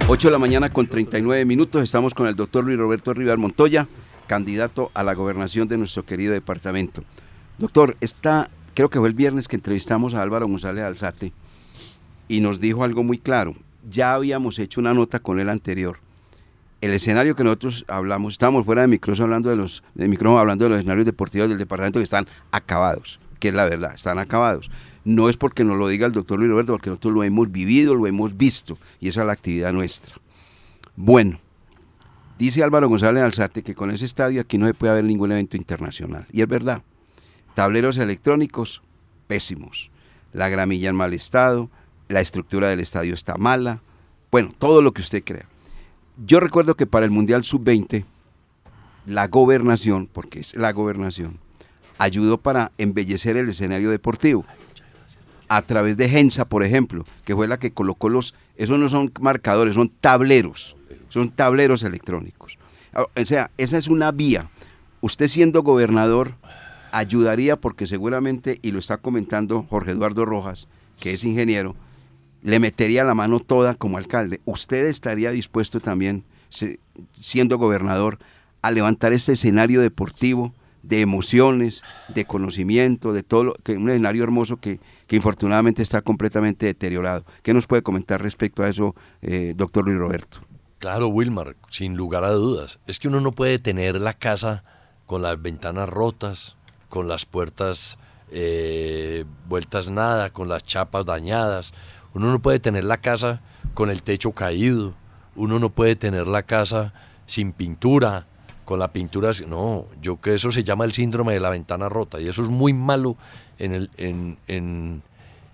8 de la mañana con 39 minutos. Estamos con el doctor Luis Roberto Rival Montoya, candidato a la gobernación de nuestro querido departamento. Doctor, esta, creo que fue el viernes que entrevistamos a Álvaro González Alzate y nos dijo algo muy claro. Ya habíamos hecho una nota con él anterior. El escenario que nosotros hablamos, estábamos fuera de micrófono hablando de los de micrófono hablando de los escenarios deportivos del departamento que están acabados, que es la verdad, están acabados. No es porque nos lo diga el doctor Luis Roberto, porque nosotros lo hemos vivido, lo hemos visto, y esa es la actividad nuestra. Bueno, dice Álvaro González Alzate que con ese estadio aquí no se puede haber ningún evento internacional. Y es verdad, tableros electrónicos pésimos, la gramilla en mal estado, la estructura del estadio está mala, bueno, todo lo que usted crea. Yo recuerdo que para el Mundial Sub-20, la gobernación, porque es la gobernación, ayudó para embellecer el escenario deportivo. A través de Gensa, por ejemplo, que fue la que colocó los, esos no son marcadores, son tableros, son tableros electrónicos. O sea, esa es una vía. Usted siendo gobernador ayudaría porque seguramente, y lo está comentando Jorge Eduardo Rojas, que es ingeniero, le metería la mano toda como alcalde. ¿Usted estaría dispuesto también, siendo gobernador, a levantar este escenario deportivo de emociones, de conocimiento, de todo, lo, que un escenario hermoso que, que, infortunadamente está completamente deteriorado? ¿Qué nos puede comentar respecto a eso, eh, doctor Luis Roberto? Claro, Wilmar, sin lugar a dudas. Es que uno no puede tener la casa con las ventanas rotas, con las puertas eh, vueltas nada, con las chapas dañadas. Uno no puede tener la casa con el techo caído, uno no puede tener la casa sin pintura, con la pintura... No, yo que eso se llama el síndrome de la ventana rota y eso es muy malo en, el, en, en,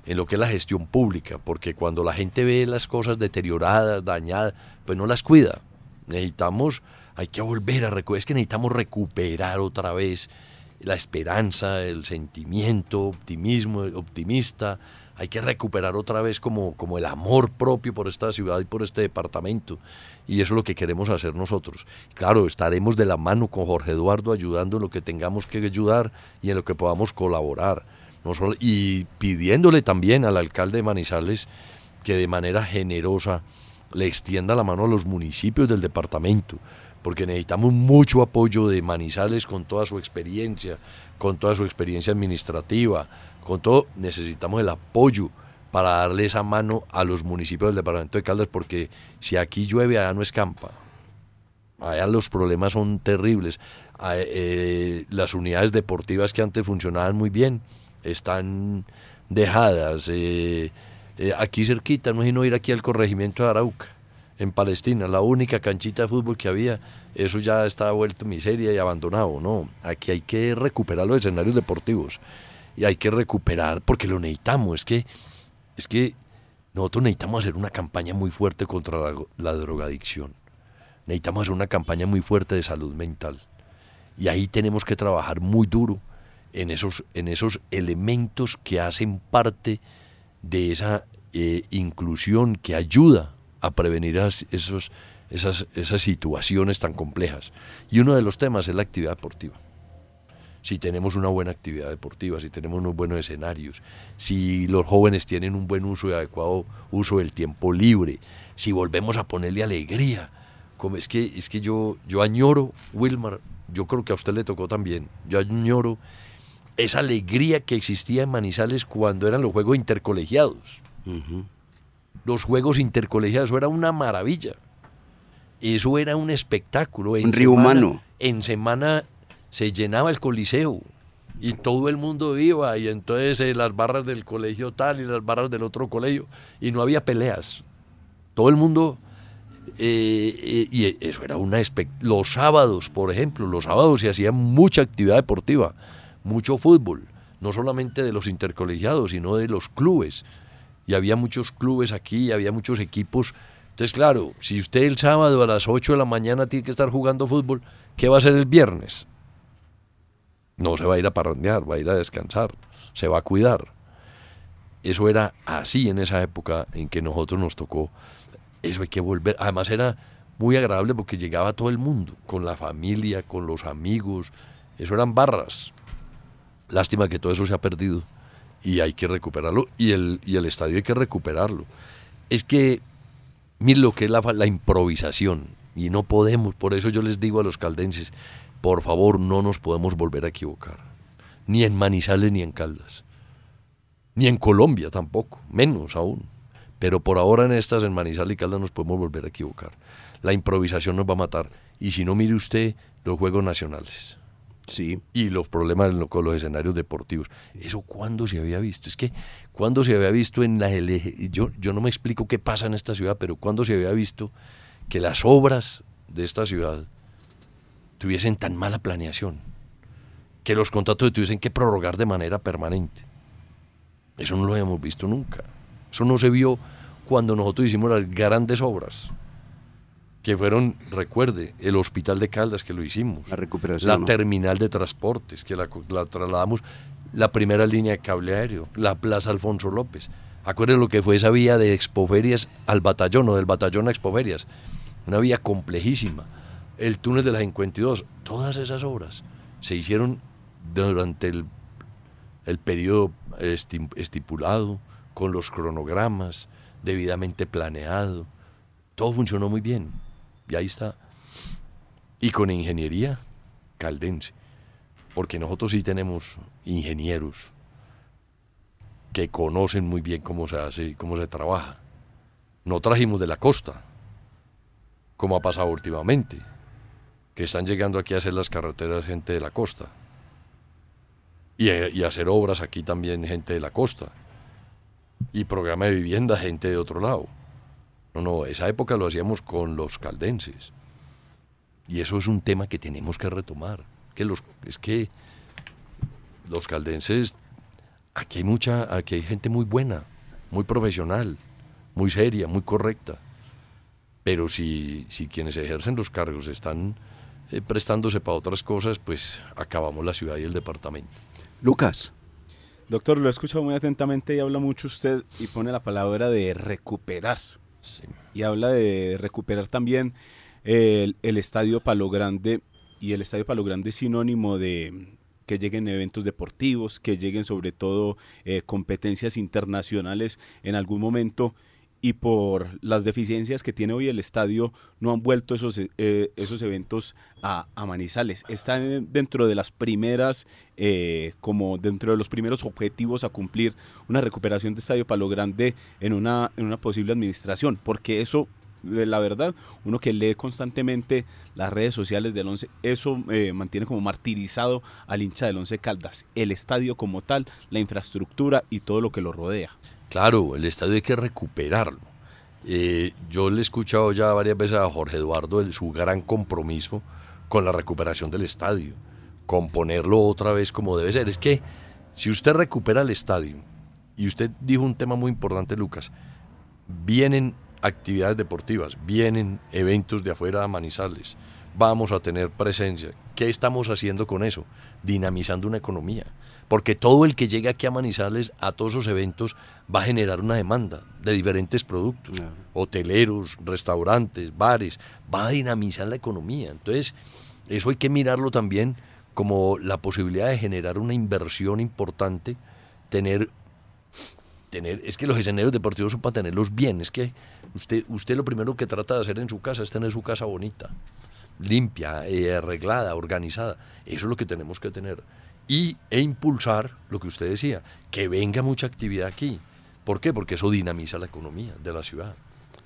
en lo que es la gestión pública, porque cuando la gente ve las cosas deterioradas, dañadas, pues no las cuida. Necesitamos, hay que volver a recuperar, es que necesitamos recuperar otra vez la esperanza, el sentimiento, optimismo, optimista. Hay que recuperar otra vez como, como el amor propio por esta ciudad y por este departamento. Y eso es lo que queremos hacer nosotros. Claro, estaremos de la mano con Jorge Eduardo ayudando en lo que tengamos que ayudar y en lo que podamos colaborar. Y pidiéndole también al alcalde de Manizales que de manera generosa le extienda la mano a los municipios del departamento porque necesitamos mucho apoyo de Manizales con toda su experiencia, con toda su experiencia administrativa, con todo, necesitamos el apoyo para darle esa mano a los municipios del departamento de Caldas, porque si aquí llueve, allá no escampa. Allá los problemas son terribles. Eh, las unidades deportivas que antes funcionaban muy bien están dejadas. Eh, eh, aquí cerquita, no no ir aquí al corregimiento de Arauca en Palestina, la única canchita de fútbol que había, eso ya está vuelto miseria y abandonado. No, aquí hay que recuperar los escenarios deportivos y hay que recuperar porque lo necesitamos. Es que, es que nosotros necesitamos hacer una campaña muy fuerte contra la, drogadicción. Necesitamos hacer una campaña muy fuerte de salud mental. Y ahí tenemos que trabajar muy duro en esos, en esos elementos que hacen parte de esa eh, inclusión que ayuda a prevenir esos, esas, esas situaciones tan complejas. Y uno de los temas es la actividad deportiva. Si tenemos una buena actividad deportiva, si tenemos unos buenos escenarios, si los jóvenes tienen un buen uso y adecuado uso del tiempo libre, si volvemos a ponerle alegría, como es que, es que yo, yo añoro, Wilmar, yo creo que a usted le tocó también, yo añoro esa alegría que existía en Manizales cuando eran los juegos intercolegiados los juegos intercolegiados, eso era una maravilla. Eso era un espectáculo. un río humano. En semana se llenaba el coliseo y todo el mundo iba y entonces eh, las barras del colegio tal y las barras del otro colegio y no había peleas. Todo el mundo... Eh, eh, y eso era una... Los sábados, por ejemplo, los sábados se hacía mucha actividad deportiva, mucho fútbol, no solamente de los intercolegiados, sino de los clubes y había muchos clubes aquí, había muchos equipos. Entonces, claro, si usted el sábado a las 8 de la mañana tiene que estar jugando fútbol, ¿qué va a hacer el viernes? No se va a ir a parrandear, va a ir a descansar, se va a cuidar. Eso era así en esa época en que nosotros nos tocó. Eso hay que volver. Además era muy agradable porque llegaba todo el mundo, con la familia, con los amigos. Eso eran barras. Lástima que todo eso se ha perdido y hay que recuperarlo y el, y el estadio hay que recuperarlo. Es que, miren lo que es la, la improvisación y no podemos, por eso yo les digo a los caldenses, por favor no nos podemos volver a equivocar, ni en Manizales ni en Caldas, ni en Colombia tampoco, menos aún. Pero por ahora en estas, en Manizales y Caldas, nos podemos volver a equivocar. La improvisación nos va a matar. Y si no, mire usted los Juegos Nacionales. Sí. Y los problemas con los escenarios deportivos. ¿Eso cuándo se había visto? Es que, ¿cuándo se había visto en la yo, yo no me explico qué pasa en esta ciudad, pero ¿cuándo se había visto que las obras de esta ciudad tuviesen tan mala planeación? Que los contratos tuviesen que prorrogar de manera permanente. Eso no lo habíamos visto nunca. Eso no se vio cuando nosotros hicimos las grandes obras que fueron, recuerde, el Hospital de Caldas que lo hicimos, la recuperación, la terminal de transportes que la, trasladamos, la primera línea de cable aéreo, la Plaza Alfonso López. Acuérdense lo que fue esa vía de Expoferias al batallón o del batallón a Expoferias, una vía complejísima. El túnel de la 52, todas esas obras se hicieron durante el, el periodo estipulado, con los cronogramas, debidamente planeado. Todo funcionó muy bien. Y ahí está. Y con ingeniería caldense. Porque nosotros sí tenemos ingenieros que conocen muy bien cómo se hace y cómo se trabaja. No trajimos de la costa, como ha pasado últimamente. que están llegando aquí a hacer las carreteras gente de la costa. Y, eh, y hacer obras aquí también gente de la costa. Y programa de vivienda gente de otro lado. No, no, esa época lo hacíamos con los caldenses. Y eso es un tema que tenemos que retomar. Que los, es que los caldenses, aquí hay mucha, aquí hay gente muy buena, muy profesional, muy seria, muy correcta. Pero si, si quienes ejercen los cargos están eh, prestándose para otras cosas, pues acabamos la ciudad y el departamento. Lucas. Doctor, lo he escuchado muy atentamente y habla mucho usted y pone la palabra de recuperar. Y habla de recuperar también el, Estadio Palo Grande y el Estadio Palo Grande es sinónimo de que lleguen eventos deportivos, que lleguen sobre todo eh, competencias internacionales. En algún momento y por las deficiencias que tiene hoy el estadio no han vuelto esos, eh, esos eventos a, Manizales. Están dentro de las primeras, eh, como dentro de los primeros objetivos a cumplir una recuperación de Estadio Palo Grande en una, en una posible administración, porque eso la verdad, uno que lee constantemente las redes sociales del Once, eso eh, mantiene como martirizado al hincha del Once Caldas, el estadio como tal, la infraestructura y todo lo que lo rodea. Claro, el estadio hay que recuperarlo. Eh, yo le he escuchado ya varias veces a Jorge Eduardo el, su gran compromiso con la recuperación del estadio, con ponerlo otra vez como debe ser. Es que si usted recupera el estadio, y usted dijo un tema muy importante, Lucas, vienen actividades deportivas, vienen eventos de afuera a Manizales, vamos a tener presencia. ¿Qué estamos haciendo con eso? Dinamizando una economía. Porque todo el que llegue aquí a Manizales a todos esos eventos va a generar una demanda de diferentes productos, hoteleros, restaurantes, bares, va a dinamizar la economía. Entonces, eso hay que mirarlo también como la posibilidad de generar una inversión importante, tener Tener, es que los escenarios deportivos son para tenerlos bien. Es que usted, usted lo primero que trata de hacer en su casa es tener su casa bonita, limpia, eh, arreglada, organizada. Eso es lo que tenemos que tener. Y, e impulsar lo que usted decía, que venga mucha actividad aquí. ¿Por qué? Porque eso dinamiza la economía de la ciudad.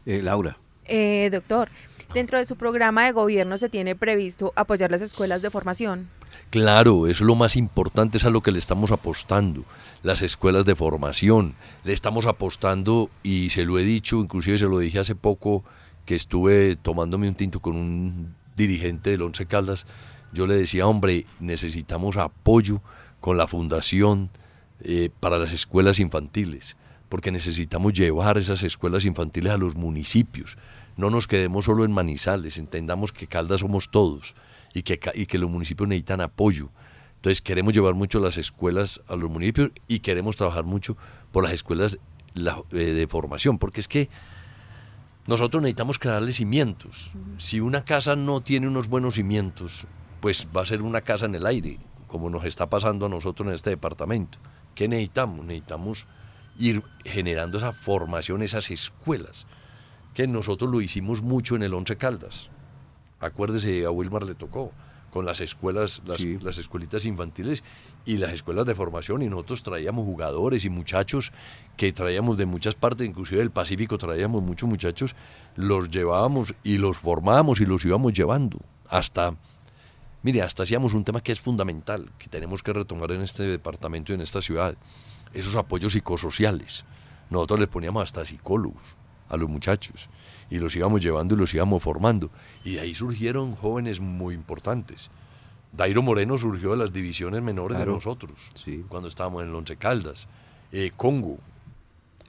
Eh, Laura. Eh, doctor, dentro de su programa de gobierno se tiene previsto apoyar las escuelas de formación. Claro, eso es lo más importante, es a lo que le estamos apostando, las escuelas de formación. Le estamos apostando, y se lo he dicho, inclusive se lo dije hace poco, que estuve tomándome un tinto con un dirigente del Once Caldas, yo le decía, hombre, necesitamos apoyo con la fundación eh, para las escuelas infantiles, porque necesitamos llevar esas escuelas infantiles a los municipios. No nos quedemos solo en Manizales, entendamos que Caldas somos todos y que, y que los municipios necesitan apoyo. Entonces queremos llevar mucho las escuelas a los municipios y queremos trabajar mucho por las escuelas la, eh, de formación, porque es que nosotros necesitamos crearle cimientos. Si una casa no tiene unos buenos cimientos, pues va a ser una casa en el aire, como nos está pasando a nosotros en este departamento. ¿Qué necesitamos? Necesitamos ir generando esa formación, esas escuelas, que nosotros lo hicimos mucho en el Once Caldas. Acuérdese, a Wilmar le tocó con las escuelas, las, sí. las, escuelitas infantiles y las escuelas de formación y nosotros traíamos jugadores y muchachos que traíamos de muchas partes, inclusive del Pacífico traíamos muchos muchachos, los llevábamos y los formábamos y los íbamos llevando hasta, mire, hasta hacíamos un tema que es fundamental, que tenemos que retomar en este departamento y en esta ciudad, esos apoyos psicosociales. Nosotros les poníamos hasta psicólogos a los muchachos y los íbamos llevando y los íbamos formando. Y de ahí surgieron jóvenes muy importantes. Dairo Moreno surgió de las divisiones menores claro. de nosotros, sí. cuando estábamos en el Once Caldas. Eh, Congo.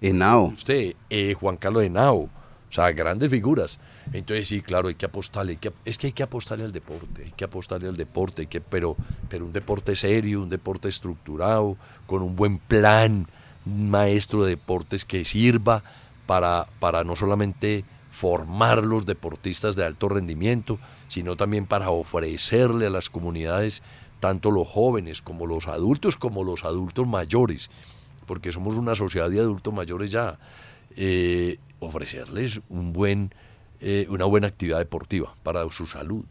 Henao. Usted, eh, Juan Carlos Henao. O sea, grandes figuras. Entonces, sí, claro, hay que apostarle. Hay que, es que hay que apostarle al deporte. Hay que apostarle al deporte. Que, pero, pero un deporte serio, un deporte estructurado, con un buen plan, maestro de deportes que sirva para, para no solamente formar los deportistas de alto rendimiento, sino también para ofrecerle a las comunidades, tanto los jóvenes como los adultos, como los adultos mayores, porque somos una sociedad de adultos mayores ya, eh, ofrecerles un buen, eh, una buena actividad deportiva para su salud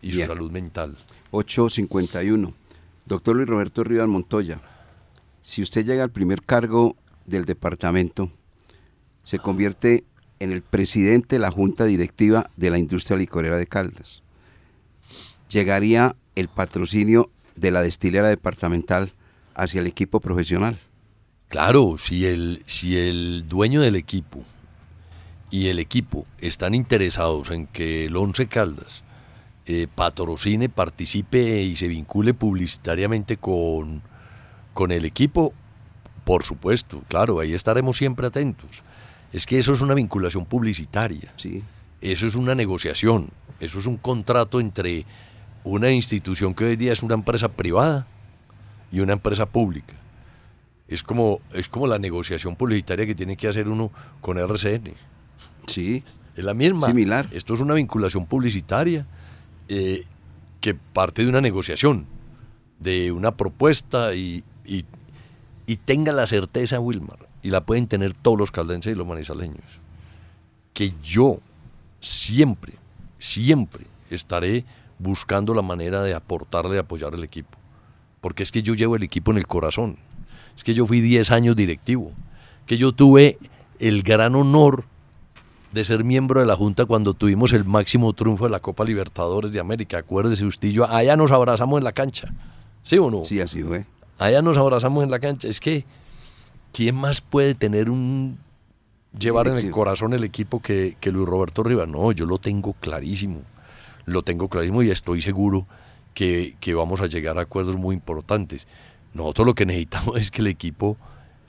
y Bien. su salud mental. 851. Doctor Luis Roberto Rivas Montoya, si usted llega al primer cargo del departamento, se convierte en el presidente de la Junta Directiva de la Industria Licorera de Caldas. llegaría el patrocinio de la destilera departamental hacia el equipo profesional. Claro, si el, si el dueño del equipo y el equipo están interesados en que el Once Caldas eh, patrocine, participe y se vincule publicitariamente con, con el equipo, por supuesto, claro, ahí estaremos siempre atentos. Es que eso es una vinculación publicitaria. Sí. Eso es una negociación. Eso es un contrato entre una institución que hoy día es una empresa privada y una empresa pública. Es como, es como la negociación publicitaria que tiene que hacer uno con RCN. Sí. Es la misma. Similar. Esto es una vinculación publicitaria eh, que parte de una negociación, de una propuesta y, y, y tenga la certeza, Wilmar, y la pueden tener todos los caldenses y los manizaleños, que yo siempre, siempre estaré buscando la manera de aportarle, de apoyar al equipo. Porque es que yo llevo el equipo en el corazón. Es que yo fui 10 años directivo. Que yo tuve el gran honor de ser miembro de la Junta cuando tuvimos el máximo triunfo de la Copa Libertadores de América. Acuérdese usted y yo, allá nos abrazamos en la cancha. ¿Sí o no? Sí, así fue. Allá nos abrazamos en la cancha. Es que, ¿quién más puede tener un llevar en el corazón el equipo que, que Luis Roberto Rivas? No, yo lo tengo clarísimo. Lo tengo clarísimo y estoy seguro que, que vamos a llegar a acuerdos muy importantes. Nosotros lo que necesitamos [LAUGHS] es que el equipo,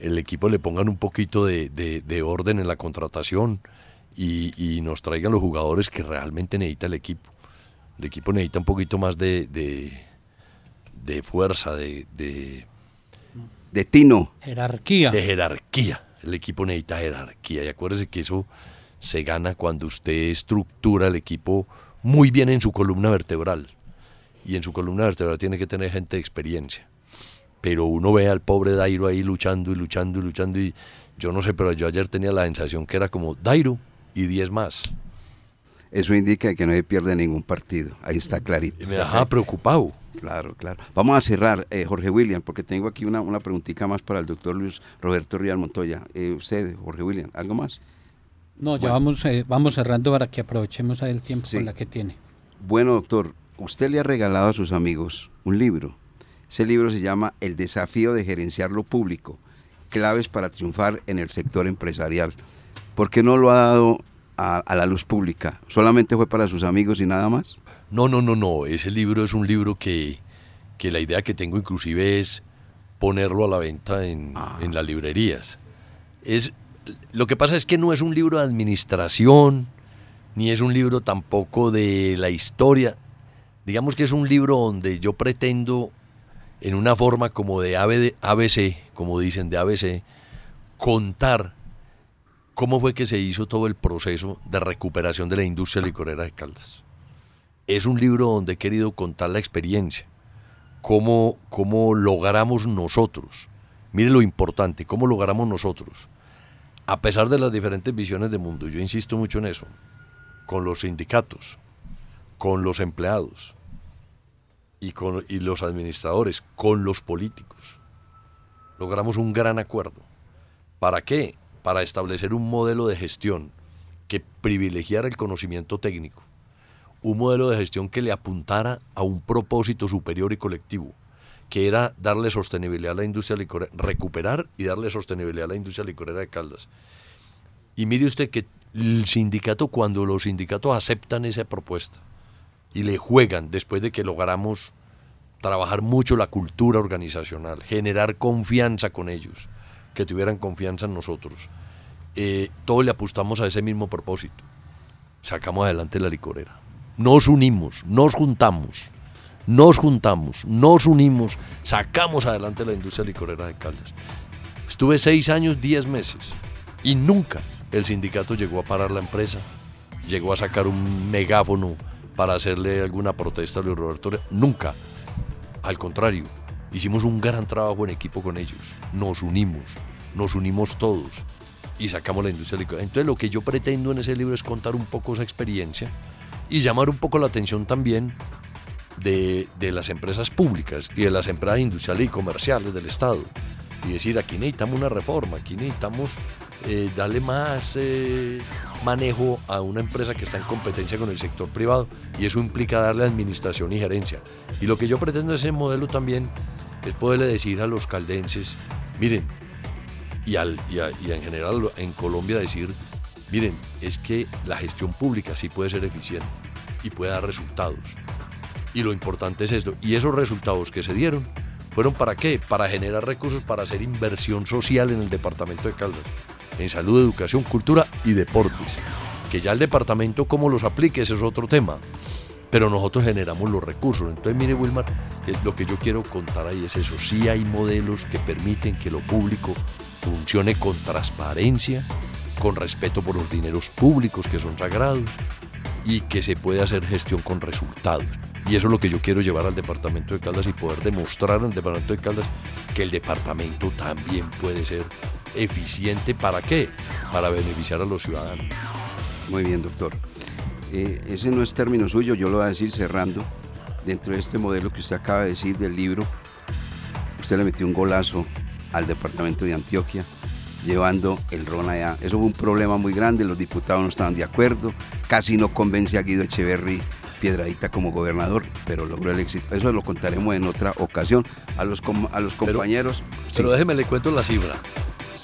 el equipo le pongan un poquito de, de, de orden en la contratación y, y, nos traigan los jugadores que realmente necesita el equipo. El equipo necesita un poquito más de, de, de fuerza, de, de, de tino. Jerarquía. De jerarquía. El equipo necesita jerarquía. Y acuérdese que eso se gana cuando usted estructura el equipo muy bien en su columna vertebral. Y en su columna vertebral tiene que tener gente de experiencia. Pero uno ve al pobre Dairo ahí luchando y luchando y luchando. Y yo no sé, pero yo ayer tenía la sensación que era como Dairo y 10 más. Eso indica que no se pierde ningún partido. Ahí está clarito. Me dejaba preocupado. Claro, claro. Vamos a cerrar, eh, Jorge William, porque tengo aquí una, una preguntita más para el doctor Luis Roberto Rial Montoya. Eh, usted, Jorge William, ¿algo más? No, ya Bueno. vamos, eh, vamos cerrando para que aprovechemos el tiempo Sí. con la que tiene. Bueno, doctor, usted le ha regalado a sus amigos un libro. Ese libro se llama El desafío de gerenciar lo público, claves para triunfar en el sector empresarial. ¿Por qué no lo ha dado a, a la luz pública? ¿Solamente fue para sus amigos y nada más? No, no, no, no. Ese libro es un libro que, que la idea que tengo inclusive es ponerlo a la venta en, en las librerías. Es, lo que pasa es que no es un libro de administración, ni es un libro tampoco de la historia. Digamos que es un libro donde yo pretendo, en una forma como de ABC, como dicen de ABC, contar cómo fue que se hizo todo el proceso de recuperación de la industria licorera de Caldas. Es un libro donde he querido contar la experiencia, cómo, cómo logramos nosotros, mire lo importante, cómo logramos nosotros, a pesar de las diferentes visiones de mundo, yo insisto mucho en eso, con los sindicatos, con los empleados y, con, y los administradores, con los políticos. Logramos un gran acuerdo. ¿Para qué? Para establecer un modelo de gestión que privilegiara el conocimiento técnico, un modelo de gestión que le apuntara a un propósito superior y colectivo, que era darle sostenibilidad a la industria licorera, recuperar y darle sostenibilidad a la industria licorera de Caldas. Y mire usted que el sindicato, cuando los sindicatos aceptan esa propuesta y le juegan después de que logramos trabajar mucho la cultura organizacional, generar confianza con ellos, que tuvieran confianza en nosotros, eh, todos le apostamos a ese mismo propósito. Sacamos adelante la licorera. Nos unimos, nos juntamos, nos juntamos, nos unimos, sacamos adelante la industria licorera de Caldas. Estuve seis años, diez meses y nunca el sindicato llegó a parar la empresa, llegó a sacar un megáfono para hacerle alguna protesta a Luis Roberto. Nunca. Al contrario, hicimos un gran trabajo en equipo con ellos. Nos unimos, nos unimos todos y sacamos la industria licorera. Entonces lo que yo pretendo en ese libro es contar un poco esa experiencia y llamar un poco la atención también de, de las empresas públicas y de las empresas industriales y comerciales del Estado. Y decir, aquí necesitamos una reforma, aquí necesitamos eh, darle más eh, manejo a una empresa que está en competencia con el sector privado y eso implica darle administración y gerencia. Y lo que yo pretendo de ese modelo también es poderle decir a los caldenses, miren, y, al, y, en general en Colombia decir, miren, es que la gestión pública sí puede ser eficiente y puede dar resultados. Y lo importante es esto. Y esos resultados que se dieron fueron para qué? Para generar recursos para hacer inversión social en el departamento de Caldas. En salud, educación, cultura y deportes. Que ya el departamento cómo los aplique, ese es otro tema. Pero nosotros generamos los recursos. Entonces, mire, Wilmar, eh, lo que yo quiero contar ahí es eso. Sí hay modelos que permiten que lo público funcione con transparencia, con respeto por los dineros públicos que son sagrados y que se puede hacer gestión con resultados. Y eso es lo que yo quiero llevar al departamento de Caldas y poder demostrar al departamento de Caldas que el departamento también puede ser eficiente. ¿Para qué? Para beneficiar a los ciudadanos. Muy bien, doctor. Eh, ese no es término suyo, yo lo voy a decir cerrando. Dentro de este modelo que usted acaba de decir del libro, usted le metió un golazo al departamento de Antioquia, llevando el RON allá. Eso fue un problema muy grande, los diputados no estaban de acuerdo, casi no convence a Guido Echeverry Piedradita como gobernador, pero logró el éxito. Eso lo contaremos en otra ocasión. A los, com- a los compañeros... Pero sí. déjeme le cuento la cifra.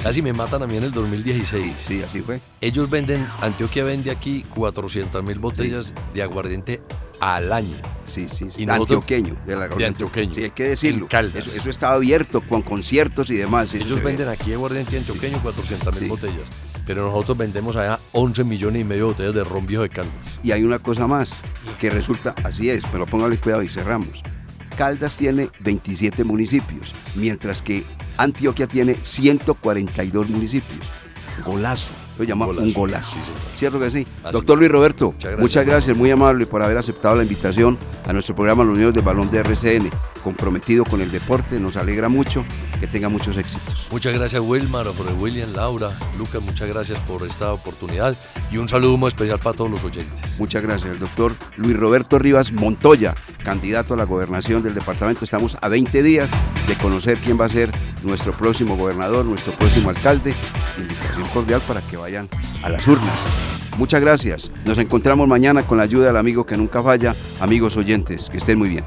Casi me matan a mí en el 2016. Sí, así fue. Ellos venden, Antioquia vende aquí 400 mil botellas de aguardiente al año. Sí, sí, sí. Y antioqueño. De, la de antioqueño. Sí, hay que decirlo. Eso, eso estaba abierto con conciertos y demás. sí, Ellos venden ve. aquí aguardiente antioqueño 400 mil Sí. botellas. Pero nosotros vendemos allá 11 millones y medio de botellas de ron viejo de Caldas. Y hay una cosa más, que resulta, así es, pero póngale cuidado y cerramos. Caldas tiene 27 municipios, mientras que Antioquia tiene 142 municipios. Golazo. Lo llama Golazo, un golazo. sí. ¿Cierto que sí? Así Doctor. Luis Roberto, Muchas gracias, muchas gracias, muy amable por haber aceptado la invitación a nuestro programa Los Niños del Balón de RCN, comprometido con el deporte, nos alegra mucho, que tenga muchos éxitos. Muchas gracias Wilmar, William, Laura, Lucas, muchas gracias por esta oportunidad y un saludo muy especial para todos los oyentes. Muchas gracias, el doctor Luis Roberto Rivas Montoya, candidato a la gobernación del departamento. Estamos a 20 días de conocer quién va a ser nuestro próximo gobernador, nuestro próximo alcalde. Invitación cordial para que vayan a las urnas. Muchas gracias. Nos encontramos mañana con la ayuda del amigo que nunca falla. Amigos oyentes, que estén muy bien.